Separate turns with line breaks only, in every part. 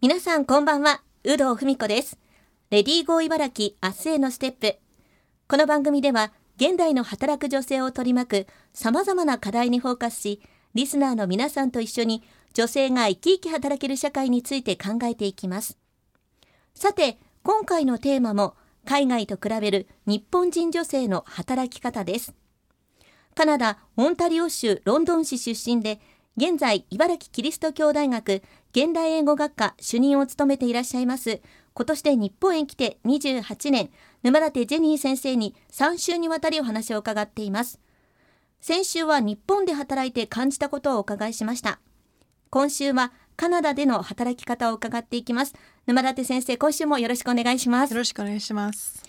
皆さんこんばんは、有働文子です。レディーゴー茨城明日へのステップ。この番組では、現代の働く女性を取り巻く様々な課題にフォーカスし、リスナーの皆さんと一緒に女性が生き生き働ける社会について考えていきます。さて、今回のテーマも海外と比べる日本人女性の働き方です。カナダ・オンタリオ州ロンドン市出身で、現在、茨城キリスト教大学現代英語学科主任を務めていらっしゃいます。今年で日本へ来て28年、沼舘ジェニー先生に3週にわたりお話を伺っています。先週は日本で働いて感じたことをお伺いしました。今週はカナダでの働き方を伺っていきます。沼舘先生、今週もよろしくお願いします
よ。ろしくお願いします。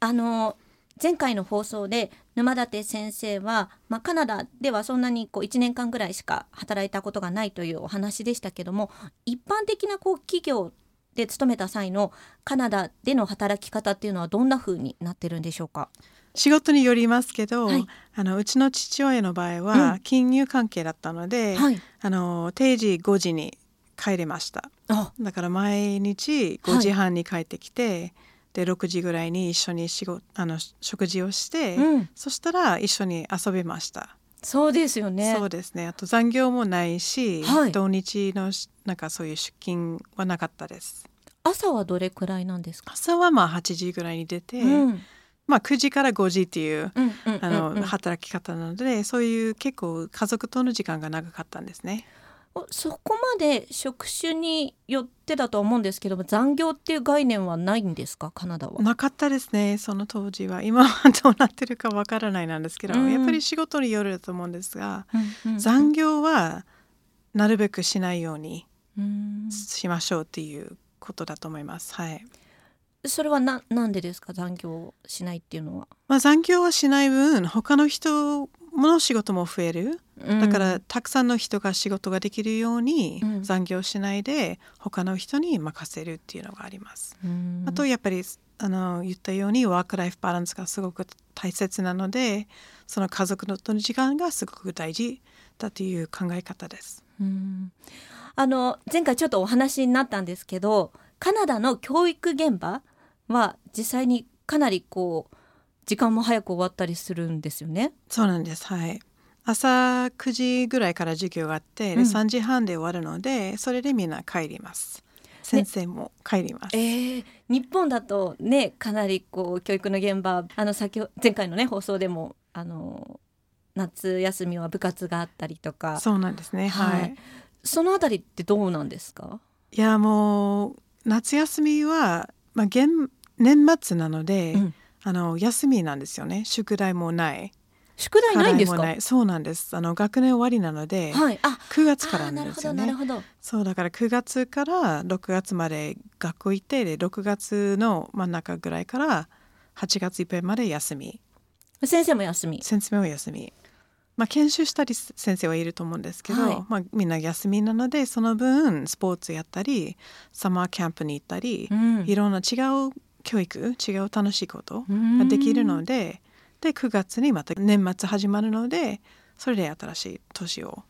あの前回の放送で沼舘先生は、まあ、カナダではそんなにこう1年間ぐらいしか働いたことがないというお話でしたけども一般的なこう企業で勤めた際のカナダでの働き方っていうのはどんな風になってるんでしょうか？
仕事によりますけど、
はい。
あのうちの父親の場合
う
は
ん。
金融関係だったので、
はい。
あの定時5時に帰れました。
あ。
だから毎日5時半に帰ってきて、で6時ぐらいに一緒に仕事あの食事をして、
うん
そしたら一緒に遊びました。
そうですよね
そうですね。あと残業もないし、
はい
土日のしなんかそういう出勤はなかったです。
朝はどれくらいなんですか、
朝はまあ8時ぐらいに出て、
うん
まあ9時から5時っていう働き方なのでそういう結構家族との時間が長かったんですね。
おそこまで職種によってだとは思うんですけども残業っていう概念はないんですか？カナダは。
なかったですね。その当時は。今はどうなってるかわからないなんですけど、
うん。
やっぱり仕事によると思うんですが、
うんうん。
残業はなるべくしないように
うん。
しましょうっていうことだと思います。はい。
それはななんでですか？残業しないっていうのは。
まあ、残業はしない分他の人の仕事も増える。だから、たくさんの人が仕事ができるように
うん。
残業しないで他の人に任せるっていうのがあります。
うん。
あとやっぱりあの言ったようにワークライフバランスがすごく大切なのでその家族との時間がすごく大事だという考え方です。
うん。あの前回ちょっとお話になったんですけどカナダの教育現場は実際にかなりこう時間も早く終わったりするんですよね。
そうなんです。はい。朝9時ぐらいから授業があって、で
うん
3時半で終わるのでそれでみんな帰ります。先生も帰ります。
えー日本だとねかなりこう教育の現場あの先ほ前回のね放送でもあの夏休みは部活があったりとか
そうなんですね。はい。
はいそのあたりってどうなんですか？
いやもう夏休みは、まあ、現年末なので、
うん
あの休みなんですよね。宿題もない。
宿題ないんですか？
課題もない。そうなんです。あの学年終わりなので、
はい。あ
9月から
なん
ですよね。
どなるほど。
そうだから9月から6月まで学校行ってで6月の真ん中ぐらいから8月いっぱいまで休み。
先生も休み？
先生も休み。まあ研修したり先生はいると思うんですけど、
はい。
まあ、みんな休みなのでその分スポーツやったりサマーキャンプに行ったり、
うん。
いろんな違う教育違う楽しいことができるのでで9月にまた年末始まるのでそれで新しい年を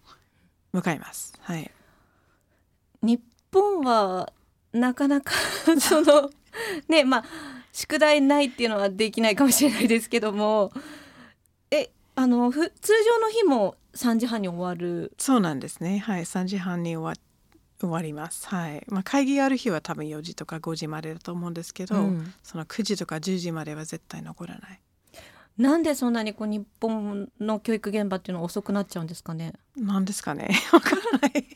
迎えます。はい、
日本はなかなか そのねまあ宿題ないっていうのはできないかもしれないですけどもえあのふ通常の日も3時半に終わる
そうなんですね。はい、3時半に終わ終わります。はい。まあ会議がある日は多分4時とか5時までだと思うんですけど、
うん
その9時とか10時までは絶対残らない。
なんでそんなにこう日本の教育現場っていうのは遅くなっちゃうんですかね？
なんですかね？わからない。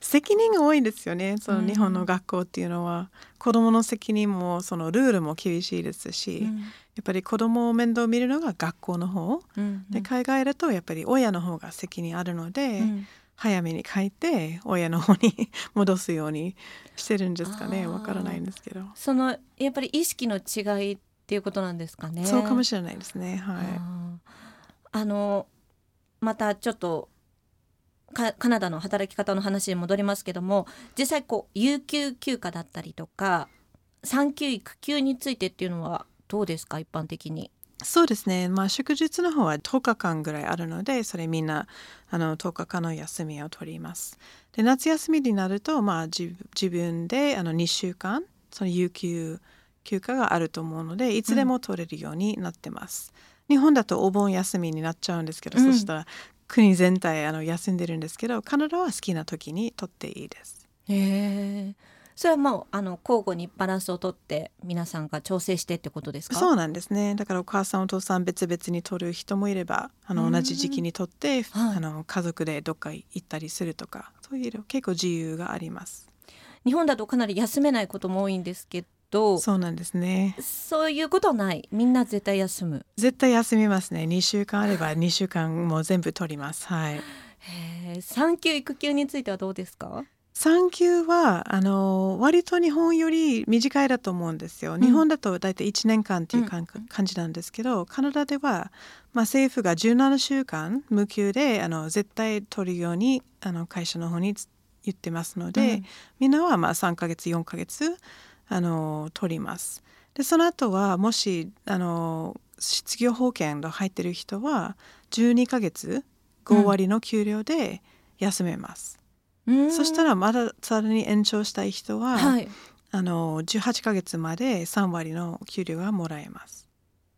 責任が多いですよね。その
うん
日本の学校っていうのは、子供の責任もそのルールも厳しいですし、
うん
やっぱり子供を面倒見るのが学校の方。
うん
で海外だとやっぱり親の方が責任あるので、
うん
早めに帰って親の方に 戻すようにしてるんですかね。わからないんですけど、
そのやっぱり意識の違いっていうことなんですかね。
そうかもしれないですね。は
あー。あのまたちょっとカカナダの働き方の話に戻りますけども実際こう有給休暇だったりとか産休育休についてっていうのはどうですか？一般的に。
いそうですね、まあ、祝日の方は10日間ぐらいあるのでそれみんなあの10日間の休みを取ります。で夏休みになると、まあ、自分であの2週間その有給休暇があると思うのでいつでも取れるようになってます、うん、日本だとお盆休みになっちゃうんですけど、うん、そしたら国全体あの休んでるんですけどカナダは好きな時に取っていいです。
へえそれはもうあの交互にバランスをとって皆さんが調整してってことですか？
そうなんですね。だからお母さんお父さん別々に取る人もいればあの同じ時期に取って、はい、あの家族でどっか行ったりするとかそういう結構自由があります。
日本だとかなり休めないことも多いんですけど
そうなんですね。
そういうことはない。みんな絶対休む。
絶対休みますね。2週間あれば2週間も全部取ります。はい。
産休育休についてはどうですか？
産休はあの割と日本より短いだと思うんですよ。日本だと大体1年間っていう感,、じなんですけどカナダでは、まあ、政府が17週間無給であの絶対取るようにあの会社の方に言ってますので、うん、みんなはまあ3ヶ月4ヶ月あの取ります。でその後はもしあの失業保険が入ってる人は12ヶ月5割の給料で休めます。そしたらまださらに延長したい人は、はい、あの18ヶ月まで3割の給料がもらえます。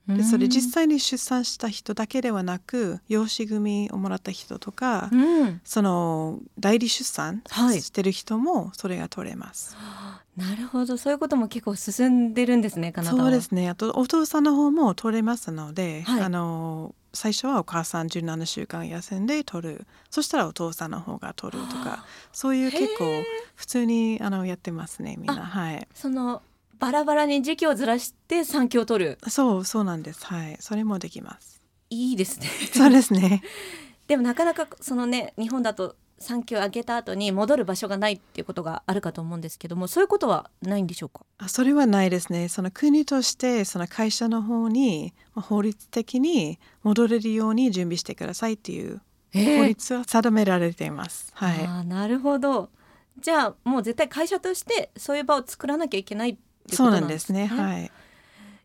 でそれ実際に出産した人だけではなく養子組をもらった人とか、うん、その代理出産してる人もそれが取れます。
はい、なるほど。そういうことも結構進んでるんですね
そうですね。あとお父さんの方も取れますので、はい、あの最初はお母さん17週間休んで取る。そしたらお父さんの方が取るとかそういう結構普通にあのやってますねみんな。はい。
そのバラバラに時期をずらして産休を取る。
そうそうなんです。はい。それもできます。
いいですね。
そうですね。
でもなかなかそのね日本だと産休を上げた後に戻る場所がないっていうことがあるかと思うんですけどもそういうことはないんでしょうか？
あそれはないですね。その国としてその会社の方に法律的に戻れるように準備してくださいっていう法律は定められています、
はい、あなるほど。じゃあもう絶対会社としてそういう場を作らなきゃいけないってことなんですね。そうなんですね。はい。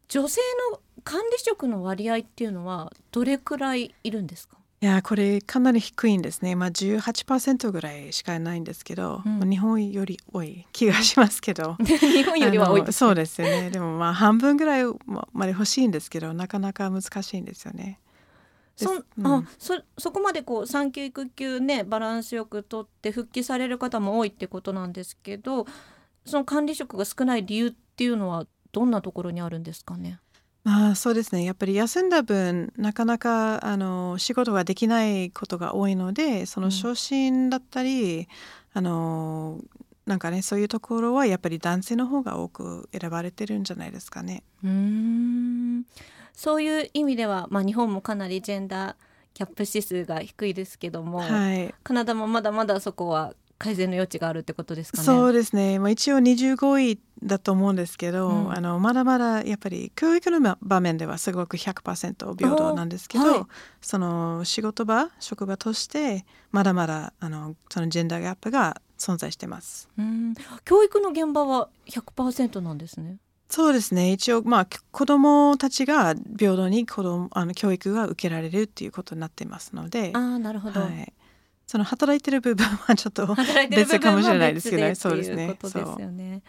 女性の管理職の割合っていうのはどれくらいいるんですか？
いやこれかなり低いんですね、まあ、18%ぐらいしかないんですけど、うん、日本より多い気がしますけど。
日本よりは多い
そうですよね。でもまあ半分ぐらいまで欲しいんですけどなかなか難しいんですよね。
そ,、うん、あそそこまでこう産休育休ねバランスよくとって復帰される方も多いってことなんですけどその管理職が少ない理由っていうのはどんなところにあるんですかね
まあそうですね。やっぱり休んだ分なかなかあの仕事ができないことが多いのでその昇進だったり、うん、あのなんかねそういうところはやっぱり男性の方が多く選ばれてるんじゃないですかね。
うん。そういう意味では、まあ、日本もかなりジェンダーキャップ指数が低いですけども、はい、カナダもまだまだそこは改善の余地があるってことですかね？
そうですね。まあ一応25位だと思うんですけど、うん、あのまだまだやっぱり教育の場面ではすごく100%平等なんですけど、はい、その仕事場職場としてまだまだあのそのジェンダーギャップが存在してます。
うん教育の現場は100%なんですね。
そうですね一応まあ子どもたちが平等に子供あの教育が受けられるっていうことになってますので
あなるほど、
はい、その働いてる部分はちょっと別かもしれないですけど、ね、そうですね。
そうですよね。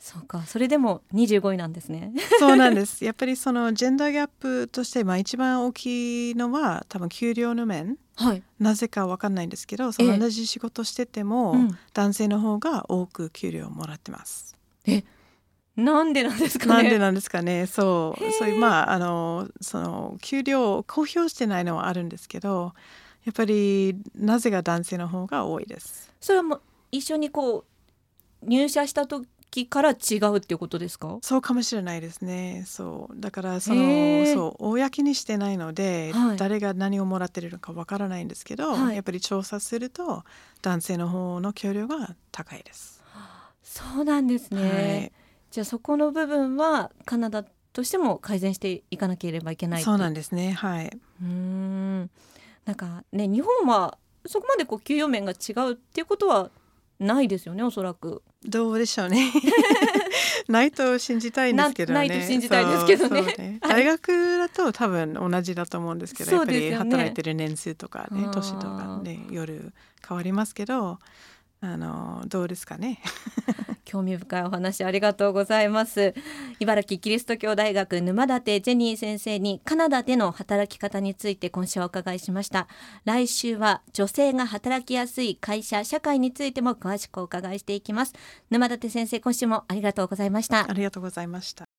そうかそれでも25位なんですね。
そうなんです。やっぱりそのジェンダーギャップとしてまあ一番大きいのは多分給料の面、はい、なぜかわかんないんですけどその同じ仕事してても、男性の方が多く給料をもらってます。
えなんでなんですか、
ね、なんでなんですかねそうそういうまああのその給料を公表してないのはあるんですけどやっぱりなぜが男性の方が多いです。
それはもう一緒にこう入社した時から違うっていうことですか？
そうかもしれないですね。そう。だからそのそう公にしてないので、はい、誰が何をもらってるのかわからないんですけど、はい、やっぱり調査すると男性の方の給料が高いです。
そうなんですね、はい、じゃあそこの部分はカナダとしても改善していかなければいけない
そうなんですね。はい。
うんなんかね日本はそこまでこう給与面が違うっていうことはないですよねおそらく。
どうでしょうね。ないと信じたいんですけどね。
ないと信じたいですけどね。
ね。大学だと多分同じだと思うんですけど、やっぱり働いてる年数とかね年とかね夜変わりますけどあのどうですかね。
興味深いお話ありがとうございます。茨城キリスト教大学沼舘ジェニー先生にカナダでの働き方について今週はお伺いしました。来週は女性が働きやすい会社社会についても詳しくお伺いしていきます。沼舘先生今週もありがとうございました。
ありがとうございました